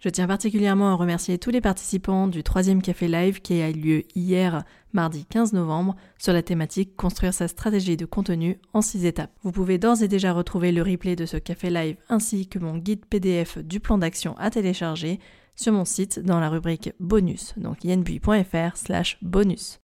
Je tiens particulièrement à remercier tous les participants du troisième café live qui a eu lieu hier, mardi 15 novembre, sur la thématique Construire sa stratégie de contenu en 6 étapes. Vous pouvez d'ores et déjà retrouver le replay de ce café live ainsi que mon guide PDF du plan d'action à télécharger sur mon site dans la rubrique bonus, donc yenbui.fr slash bonus.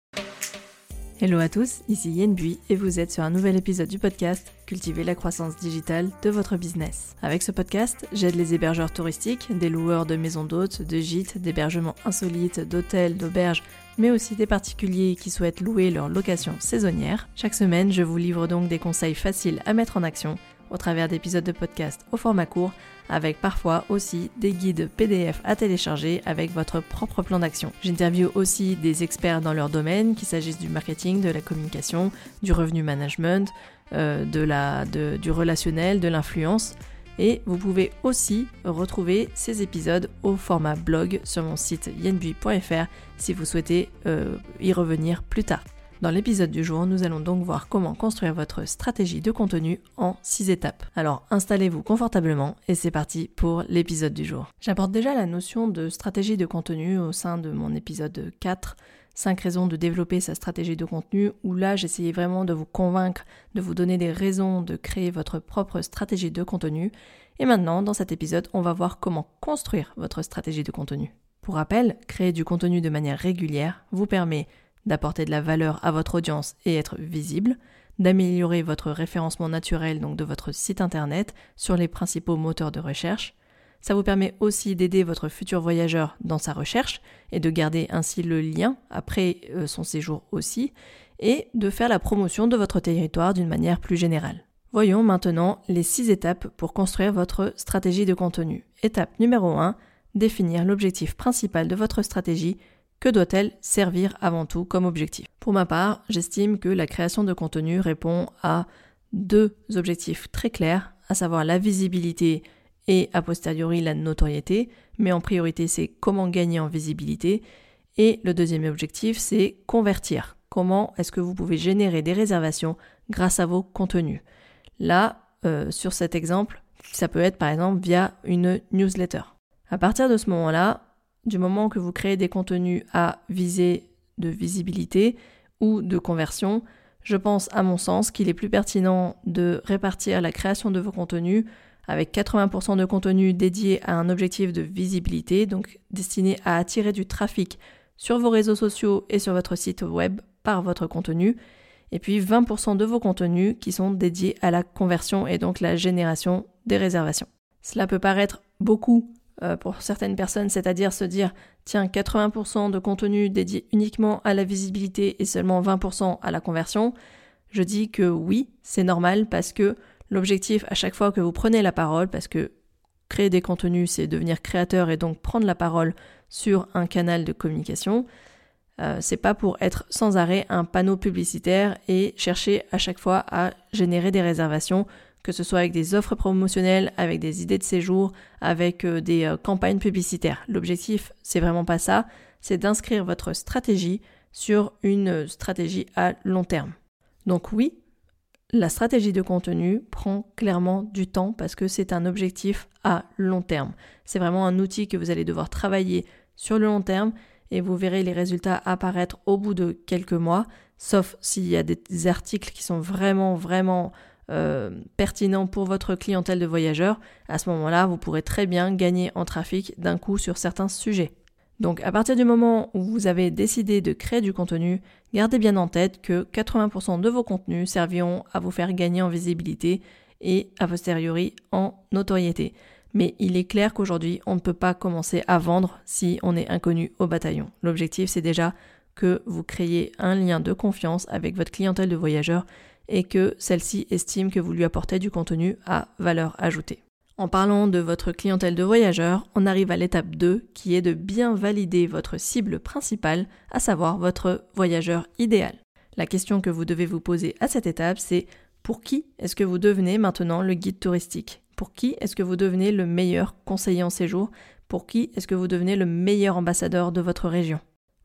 Hello à tous, ici Yen Bui et vous êtes sur un nouvel épisode du podcast Cultiver la croissance digitale de votre business. Avec ce podcast, j'aide les hébergeurs touristiques, des loueurs de maisons d'hôtes, de gîtes, d'hébergements insolites, d'hôtels, d'auberges, mais aussi des particuliers qui souhaitent louer leur location saisonnière. Chaque semaine, je vous livre donc des conseils faciles à mettre en action au travers d'épisodes de podcast au format court, avec parfois aussi des guides PDF à télécharger avec votre propre plan d'action. J'interviewe aussi des experts dans leur domaine, qu'il s'agisse du marketing, de la communication, du revenu management, euh, de la, du relationnel, de l'influence. Et vous pouvez aussi retrouver ces épisodes au format blog sur mon site yenbui.fr si vous souhaitez euh, y revenir plus tard. Dans l'épisode du jour, nous allons donc voir comment construire votre stratégie de contenu en 6 étapes. Alors installez-vous confortablement et c'est parti pour l'épisode du jour. J'apporte déjà la notion de stratégie de contenu au sein de mon épisode 4 5 raisons de développer sa stratégie de contenu, où là j'essayais vraiment de vous convaincre, de vous donner des raisons de créer votre propre stratégie de contenu. Et maintenant, dans cet épisode, on va voir comment construire votre stratégie de contenu. Pour rappel, créer du contenu de manière régulière vous permet d'apporter de la valeur à votre audience et être visible, d'améliorer votre référencement naturel donc de votre site internet sur les principaux moteurs de recherche. Ça vous permet aussi d'aider votre futur voyageur dans sa recherche et de garder ainsi le lien après euh, son séjour aussi et de faire la promotion de votre territoire d'une manière plus générale. Voyons maintenant les six étapes pour construire votre stratégie de contenu. Étape numéro 1, définir l'objectif principal de votre stratégie que doit-elle servir avant tout comme objectif? Pour ma part, j'estime que la création de contenu répond à deux objectifs très clairs, à savoir la visibilité et a posteriori la notoriété, mais en priorité c'est comment gagner en visibilité. Et le deuxième objectif c'est convertir. Comment est-ce que vous pouvez générer des réservations grâce à vos contenus? Là, euh, sur cet exemple, ça peut être par exemple via une newsletter. À partir de ce moment-là, du moment que vous créez des contenus à visée de visibilité ou de conversion, je pense à mon sens qu'il est plus pertinent de répartir la création de vos contenus avec 80% de contenus dédiés à un objectif de visibilité, donc destiné à attirer du trafic sur vos réseaux sociaux et sur votre site web par votre contenu, et puis 20% de vos contenus qui sont dédiés à la conversion et donc la génération des réservations. Cela peut paraître beaucoup euh, pour certaines personnes, c'est-à-dire se dire tiens 80% de contenu dédié uniquement à la visibilité et seulement 20% à la conversion, je dis que oui, c'est normal parce que l'objectif à chaque fois que vous prenez la parole, parce que créer des contenus c'est devenir créateur et donc prendre la parole sur un canal de communication, euh, c'est pas pour être sans arrêt un panneau publicitaire et chercher à chaque fois à générer des réservations que ce soit avec des offres promotionnelles, avec des idées de séjour, avec euh, des euh, campagnes publicitaires. L'objectif, c'est vraiment pas ça, c'est d'inscrire votre stratégie sur une euh, stratégie à long terme. Donc oui, la stratégie de contenu prend clairement du temps parce que c'est un objectif à long terme. C'est vraiment un outil que vous allez devoir travailler sur le long terme et vous verrez les résultats apparaître au bout de quelques mois, sauf s'il y a des articles qui sont vraiment, vraiment euh, pertinent pour votre clientèle de voyageurs, à ce moment-là, vous pourrez très bien gagner en trafic d'un coup sur certains sujets. Donc à partir du moment où vous avez décidé de créer du contenu, gardez bien en tête que 80% de vos contenus serviront à vous faire gagner en visibilité et a posteriori en notoriété. Mais il est clair qu'aujourd'hui, on ne peut pas commencer à vendre si on est inconnu au bataillon. L'objectif, c'est déjà que vous créez un lien de confiance avec votre clientèle de voyageurs et que celle-ci estime que vous lui apportez du contenu à valeur ajoutée. En parlant de votre clientèle de voyageurs, on arrive à l'étape 2 qui est de bien valider votre cible principale, à savoir votre voyageur idéal. La question que vous devez vous poser à cette étape, c'est pour qui est-ce que vous devenez maintenant le guide touristique? Pour qui est-ce que vous devenez le meilleur conseiller en séjour? Pour qui est-ce que vous devenez le meilleur ambassadeur de votre région?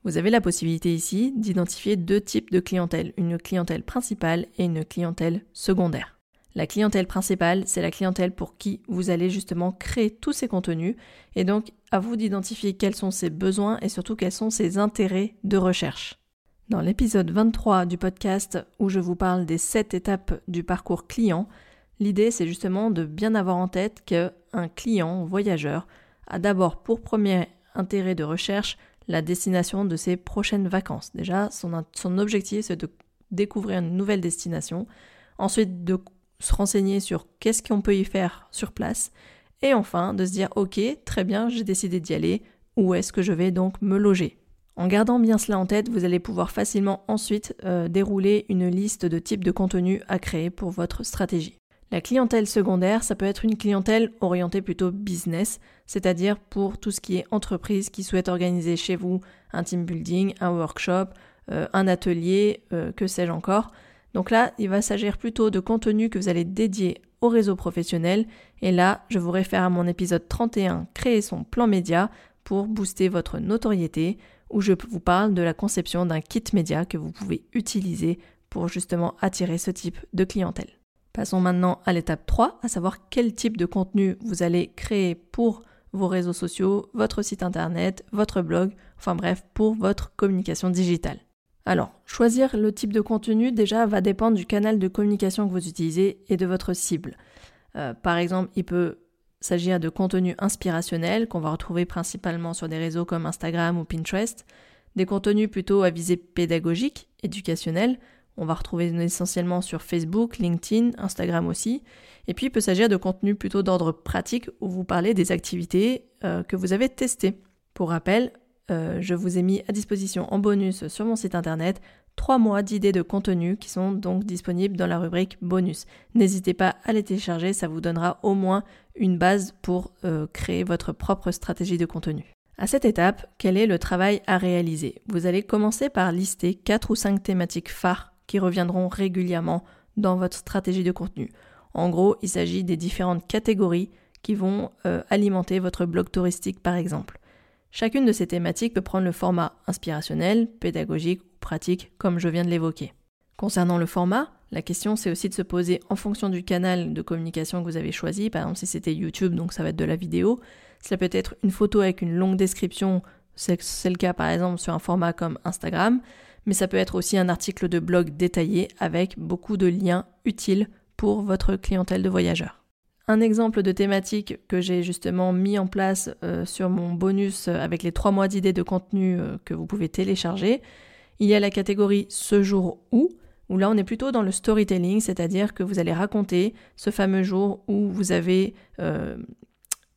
Vous avez la possibilité ici d'identifier deux types de clientèle, une clientèle principale et une clientèle secondaire. La clientèle principale, c'est la clientèle pour qui vous allez justement créer tous ces contenus. Et donc, à vous d'identifier quels sont ses besoins et surtout quels sont ses intérêts de recherche. Dans l'épisode 23 du podcast où je vous parle des 7 étapes du parcours client, l'idée c'est justement de bien avoir en tête qu'un client voyageur a d'abord pour premier intérêt de recherche la destination de ses prochaines vacances. Déjà, son, objectif c'est de découvrir une nouvelle destination, ensuite de se renseigner sur qu'est-ce qu'on peut y faire sur place, et enfin de se dire ok, très bien, j'ai décidé d'y aller, où est-ce que je vais donc me loger? En gardant bien cela en tête, vous allez pouvoir facilement ensuite euh, dérouler une liste de types de contenus à créer pour votre stratégie. La clientèle secondaire, ça peut être une clientèle orientée plutôt business, c'est-à-dire pour tout ce qui est entreprise qui souhaite organiser chez vous un team building, un workshop, euh, un atelier, euh, que sais-je encore. Donc là, il va s'agir plutôt de contenu que vous allez dédier au réseau professionnel. Et là, je vous réfère à mon épisode 31, Créer son plan média pour booster votre notoriété, où je vous parle de la conception d'un kit média que vous pouvez utiliser pour justement attirer ce type de clientèle. Passons maintenant à l'étape 3, à savoir quel type de contenu vous allez créer pour vos réseaux sociaux, votre site internet, votre blog, enfin bref, pour votre communication digitale. Alors, choisir le type de contenu déjà va dépendre du canal de communication que vous utilisez et de votre cible. Euh, par exemple, il peut s'agir de contenu inspirationnel qu'on va retrouver principalement sur des réseaux comme Instagram ou Pinterest, des contenus plutôt à visée pédagogique, éducationnel, on va retrouver essentiellement sur Facebook, LinkedIn, Instagram aussi. Et puis il peut s'agir de contenus plutôt d'ordre pratique où vous parlez des activités euh, que vous avez testées. Pour rappel, euh, je vous ai mis à disposition en bonus sur mon site internet trois mois d'idées de contenu qui sont donc disponibles dans la rubrique bonus. N'hésitez pas à les télécharger, ça vous donnera au moins une base pour euh, créer votre propre stratégie de contenu. À cette étape, quel est le travail à réaliser? Vous allez commencer par lister quatre ou cinq thématiques phares qui reviendront régulièrement dans votre stratégie de contenu. En gros, il s'agit des différentes catégories qui vont euh, alimenter votre blog touristique par exemple. Chacune de ces thématiques peut prendre le format inspirationnel, pédagogique ou pratique, comme je viens de l'évoquer. Concernant le format, la question c'est aussi de se poser en fonction du canal de communication que vous avez choisi. Par exemple, si c'était YouTube, donc ça va être de la vidéo. Cela peut être une photo avec une longue description, c'est le cas par exemple sur un format comme Instagram, mais ça peut être aussi un article de blog détaillé avec beaucoup de liens utiles pour votre clientèle de voyageurs. Un exemple de thématique que j'ai justement mis en place euh, sur mon bonus euh, avec les trois mois d'idées de contenu euh, que vous pouvez télécharger, il y a la catégorie ce jour où, où là on est plutôt dans le storytelling, c'est-à-dire que vous allez raconter ce fameux jour où vous avez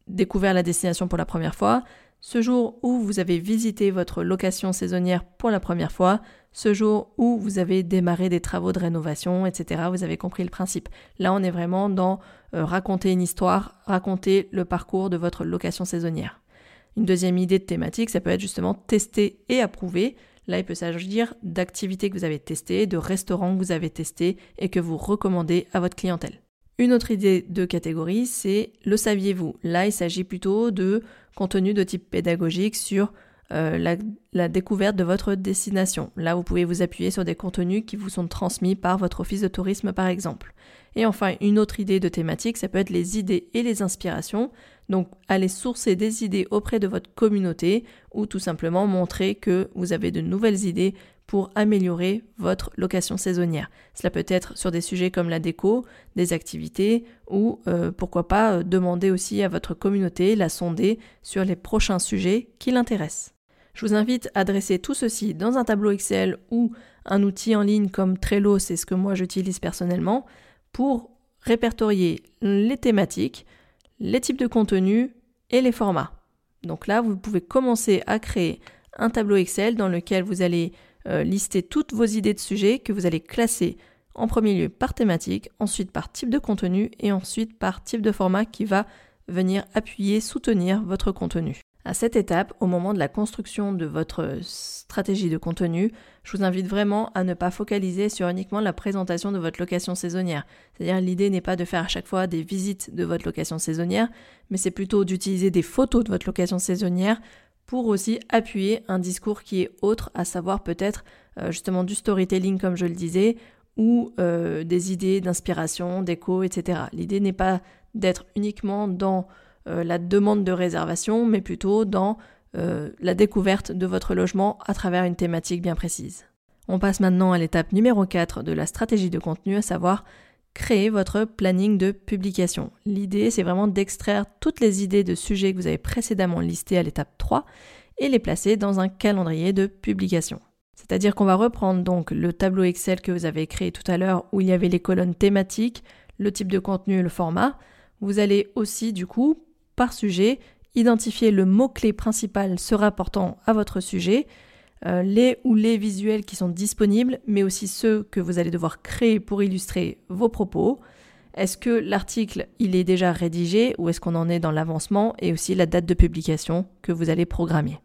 découvert la destination pour la première fois, ce jour où vous avez visité votre location saisonnière pour la première fois, ce jour où vous avez démarré des travaux de rénovation, etc. Vous avez compris le principe. Là, on est vraiment dans euh, raconter une histoire, raconter le parcours de votre location saisonnière. Une deuxième idée de thématique, ça peut être justement tester et approuver. Là, il peut s'agir d'activités que vous avez testées, de restaurants que vous avez testés et que vous recommandez à votre clientèle. Une autre idée de catégorie, c'est le saviez-vous? Là, il s'agit plutôt de contenu de type pédagogique sur euh, la, découverte de votre destination. Là, vous pouvez vous appuyer sur des contenus qui vous sont transmis par votre office de tourisme, par exemple. Et enfin, une autre idée de thématique, ça peut être les idées et les inspirations. Donc, aller sourcer des idées auprès de votre communauté ou tout simplement montrer que vous avez de nouvelles idées pour améliorer votre location saisonnière. Cela peut être sur des sujets comme la déco, des activités ou euh, pourquoi pas euh, demander aussi à votre communauté, la sonder sur les prochains sujets qui l'intéressent. Je vous invite à dresser tout ceci dans un tableau Excel ou un outil en ligne comme Trello, c'est ce que moi j'utilise personnellement, pour répertorier les thématiques, les types de contenus et les formats. Donc là, vous pouvez commencer à créer un tableau Excel dans lequel vous allez euh, lister toutes vos idées de sujets que vous allez classer en premier lieu par thématique, ensuite par type de contenu et ensuite par type de format qui va venir appuyer, soutenir votre contenu. À cette étape, au moment de la construction de votre stratégie de contenu, je vous invite vraiment à ne pas focaliser sur uniquement la présentation de votre location saisonnière. C'est-à-dire l'idée n'est pas de faire à chaque fois des visites de votre location saisonnière, mais c'est plutôt d'utiliser des photos de votre location saisonnière pour aussi appuyer un discours qui est autre, à savoir peut-être euh, justement du storytelling comme je le disais, ou euh, des idées d'inspiration, d'écho, etc. L'idée n'est pas d'être uniquement dans euh, la demande de réservation, mais plutôt dans la découverte de votre logement à travers une thématique bien précise. On passe maintenant à l'étape numéro 4 de la stratégie de contenu, à savoir créer votre planning de publication. L'idée, c'est vraiment d'extraire toutes les idées de sujets que vous avez précédemment listées à l'étape 3 et les placer dans un calendrier de publication. C'est-à-dire qu'on va reprendre donc le tableau Excel que vous avez créé tout à l'heure où il y avait les colonnes thématiques, le type de contenu, le format. Vous allez aussi du coup, par sujet, identifier le mot-clé principal se rapportant à votre sujet, euh, les ou les visuels qui sont disponibles, mais aussi ceux que vous allez devoir créer pour illustrer vos propos. Est-ce que l'article il est déjà rédigé ou est-ce qu'on en est dans l'avancement et aussi la date de publication que vous allez programmer?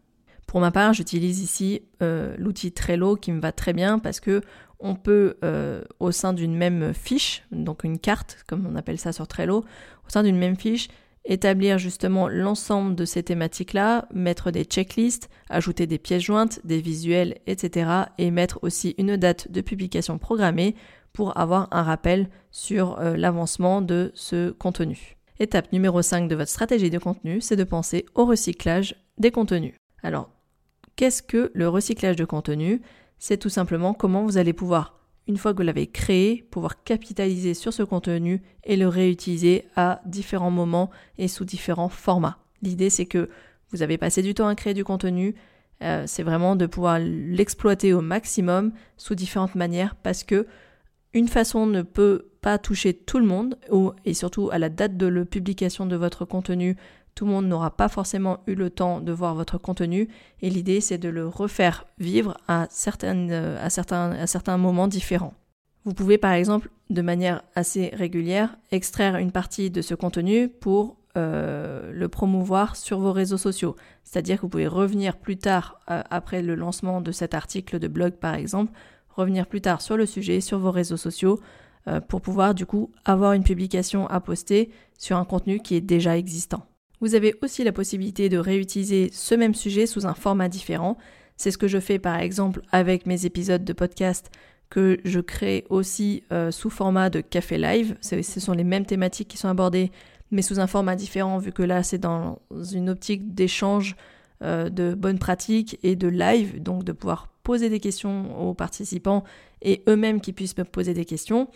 Pour ma part, j'utilise ici euh, l'outil Trello qui me va très bien parce que on peut euh, au sein d'une même fiche, donc une carte comme on appelle ça sur Trello, au sein d'une même fiche, établir justement l'ensemble de ces thématiques-là, mettre des checklists, ajouter des pièces jointes, des visuels, etc. et mettre aussi une date de publication programmée pour avoir un rappel sur euh, l'avancement de ce contenu. Étape numéro 5 de votre stratégie de contenu, c'est de penser au recyclage des contenus. Alors, Qu'est-ce que le recyclage de contenu? C'est tout simplement comment vous allez pouvoir, une fois que vous l'avez créé, pouvoir capitaliser sur ce contenu et le réutiliser à différents moments et sous différents formats. L'idée c'est que vous avez passé du temps à créer du contenu, euh, c'est vraiment de pouvoir l'exploiter au maximum sous différentes manières parce que une façon ne peut pas toucher tout le monde et surtout à la date de la publication de votre contenu, tout le monde n'aura pas forcément eu le temps de voir votre contenu et l'idée c'est de le refaire vivre à, euh, certains moments différents. Vous pouvez par exemple de manière assez régulière extraire une partie de ce contenu pour euh, le promouvoir sur vos réseaux sociaux. C'est-à-dire que vous pouvez revenir plus tard, euh, après le lancement de cet article de blog par exemple, revenir plus tard sur le sujet, sur vos réseaux sociaux, pour pouvoir du coup avoir une publication à poster sur un contenu qui est déjà existant. Vous avez aussi la possibilité de réutiliser ce même sujet sous un format différent. C'est ce que je fais par exemple avec mes épisodes de podcast que je crée aussi euh, sous format de café live. Ce sont les mêmes thématiques qui sont abordées, mais sous un format différent, vu que là c'est dans une optique d'échange euh, de bonnes pratiques et de live, donc de pouvoir poser des questions aux participants et eux-mêmes qui puissent me poser des questions.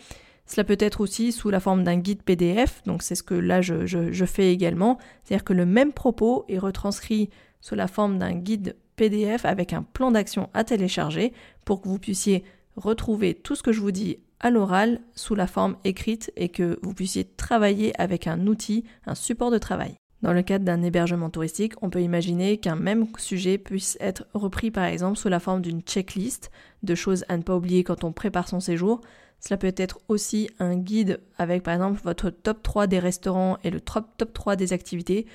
Cela peut être aussi sous la forme d'un guide PDF, donc c'est ce que là je, fais également, c'est-à-dire que le même propos est retranscrit sous la forme d'un guide PDF avec un plan d'action à télécharger pour que vous puissiez retrouver tout ce que je vous dis à l'oral sous la forme écrite et que vous puissiez travailler avec un outil, un support de travail. Dans le cadre d'un hébergement touristique, on peut imaginer qu'un même sujet puisse être repris par exemple sous la forme d'une checklist de choses à ne pas oublier quand on prépare son séjour, cela peut être aussi un guide avec par exemple votre top 3 des restaurants et le top, 3 des activités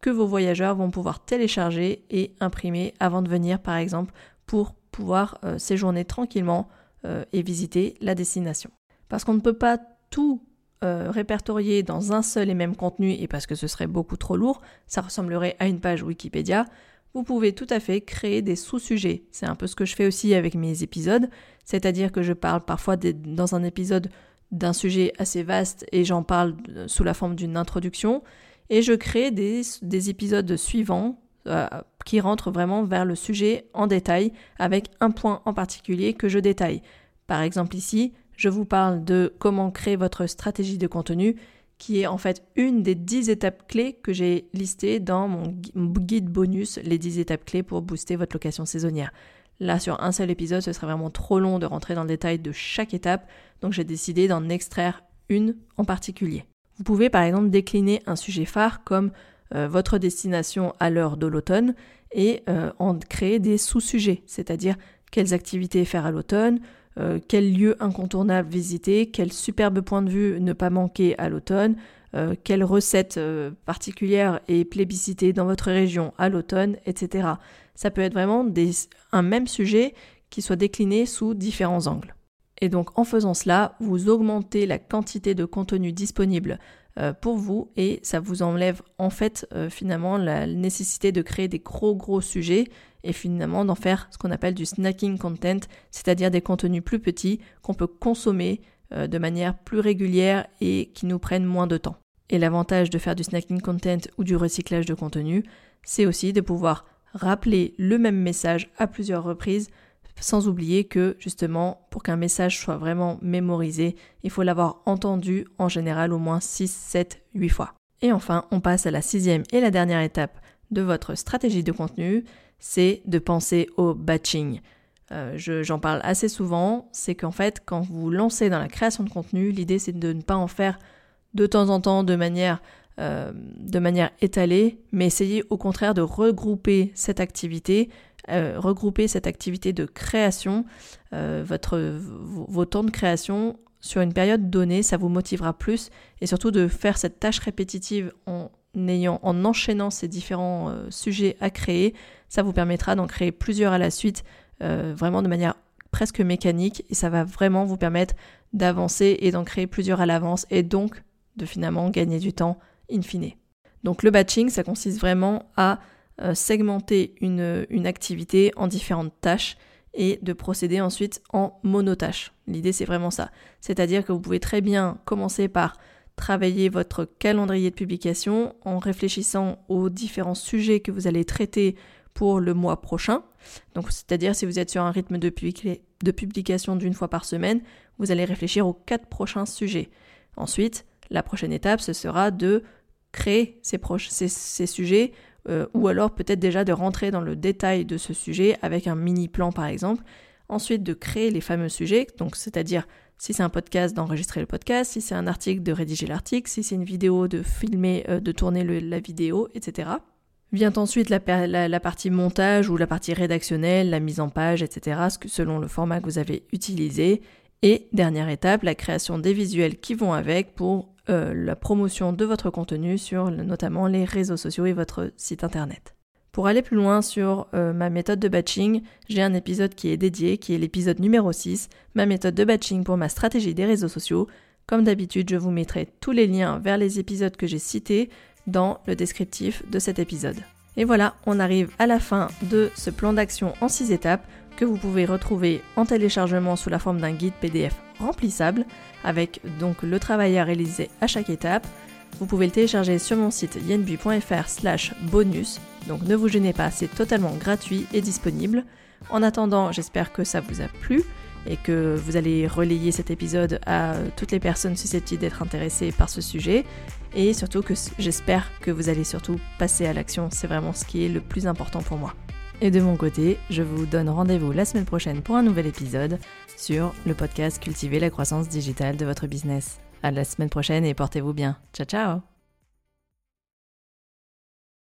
que vos voyageurs vont pouvoir télécharger et imprimer avant de venir par exemple pour pouvoir euh, séjourner tranquillement euh, et visiter la destination. Parce qu'on ne peut pas tout euh, répertorier dans un seul et même contenu et parce que ce serait beaucoup trop lourd, ça ressemblerait à une page Wikipédia, vous pouvez tout à fait créer des sous-sujets. C'est un peu ce que je fais aussi avec mes épisodes, c'est-à-dire que je parle parfois dans un épisode d'un sujet assez vaste et j'en parle sous la forme d'une introduction, et je crée des, épisodes suivants euh, qui rentrent vraiment vers le sujet en détail avec un point en particulier que je détaille. Par exemple ici, je vous parle de comment créer votre stratégie de contenu qui est en fait une des 10 étapes clés que j'ai listées dans mon guide bonus, les 10 étapes clés pour booster votre location saisonnière. Là, sur un seul épisode, ce serait vraiment trop long de rentrer dans le détail de chaque étape, donc j'ai décidé d'en extraire une en particulier. Vous pouvez par exemple décliner un sujet phare comme euh, votre destination à l'heure de l'automne et euh, en créer des sous-sujets, c'est-à-dire quelles activités faire à l'automne, euh, quel lieu incontournable visiter, quel superbe point de vue ne pas manquer à l'automne, euh, quelle recette euh, particulière est plébiscitée dans votre région à l'automne, etc. Ça peut être vraiment un même sujet qui soit décliné sous différents angles. Et donc en faisant cela, vous augmentez la quantité de contenu disponible euh, pour vous et ça vous enlève en fait finalement la nécessité de créer des gros gros sujets et finalement d'en faire ce qu'on appelle du snacking content, c'est-à-dire des contenus plus petits qu'on peut consommer euh, de manière plus régulière et qui nous prennent moins de temps. Et l'avantage de faire du snacking content ou du recyclage de contenu, c'est aussi de pouvoir rappeler le même message à plusieurs reprises sans oublier que justement, pour qu'un message soit vraiment mémorisé, il faut l'avoir entendu en général au moins 6, 7, 8 fois. Et enfin, on passe à la sixième et la dernière étape de votre stratégie de contenu, c'est de penser au batching. Euh, j'en parle assez souvent, c'est qu'en fait, quand vous lancez dans la création de contenu, l'idée c'est de ne pas en faire de temps en temps de manière, euh, de manière étalée, mais essayez au contraire de regrouper cette activité euh, regrouper cette activité de création, votre, vos, temps de création sur une période donnée, ça vous motivera plus et surtout de faire cette tâche répétitive en en enchaînant ces différents euh, sujets à créer, ça vous permettra d'en créer plusieurs à la suite, vraiment de manière presque mécanique et ça va vraiment vous permettre d'avancer et d'en créer plusieurs à l'avance et donc de finalement gagner du temps in fine. Donc le batching, ça consiste vraiment à euh, segmenter une, une, activité en différentes tâches et de procéder ensuite en monotâche. L'idée c'est vraiment ça. C'est-à-dire que vous pouvez très bien commencer par travailler votre calendrier de publication en réfléchissant aux différents sujets que vous allez traiter pour le mois prochain. Donc, c'est-à-dire si vous êtes sur un rythme de, publication d'une fois par semaine, vous allez réfléchir aux quatre prochains sujets. Ensuite, la prochaine étape, ce sera de créer ces sujets euh, ou alors peut-être déjà de rentrer dans le détail de ce sujet avec un mini plan par exemple. Ensuite de créer les fameux sujets, donc c'est-à-dire si c'est un podcast d'enregistrer le podcast, si c'est un article de rédiger l'article, si c'est une vidéo de filmer, euh, de tourner la vidéo, etc. Vient ensuite la, partie montage ou la partie rédactionnelle, la mise en page, etc., selon le format que vous avez utilisé. Et dernière étape, la création des visuels qui vont avec pour euh, la promotion de votre contenu sur notamment les réseaux sociaux et votre site internet. Pour aller plus loin sur euh, ma méthode de batching, j'ai un épisode qui est dédié, qui est l'épisode numéro 6, ma méthode de batching pour ma stratégie des réseaux sociaux. Comme d'habitude, je vous mettrai tous les liens vers les épisodes que j'ai cités dans le descriptif de cet épisode. Et voilà, on arrive à la fin de ce plan d'action en 6 étapes que vous pouvez retrouver en téléchargement sous la forme d'un guide PDF remplissable avec donc le travail à réaliser à chaque étape. Vous pouvez le télécharger sur mon site yenbu.fr slash bonus, donc ne vous gênez pas, c'est totalement gratuit et disponible. En attendant, j'espère que ça vous a plu et que vous allez relayer cet épisode à toutes les personnes susceptibles d'être intéressées par ce sujet et surtout que j'espère que vous allez surtout passer à l'action, c'est vraiment ce qui est le plus important pour moi. Et de mon côté, je vous donne rendez-vous la semaine prochaine pour un nouvel épisode sur le podcast Cultiver la croissance digitale de votre business. À la semaine prochaine et portez-vous bien. Ciao ciao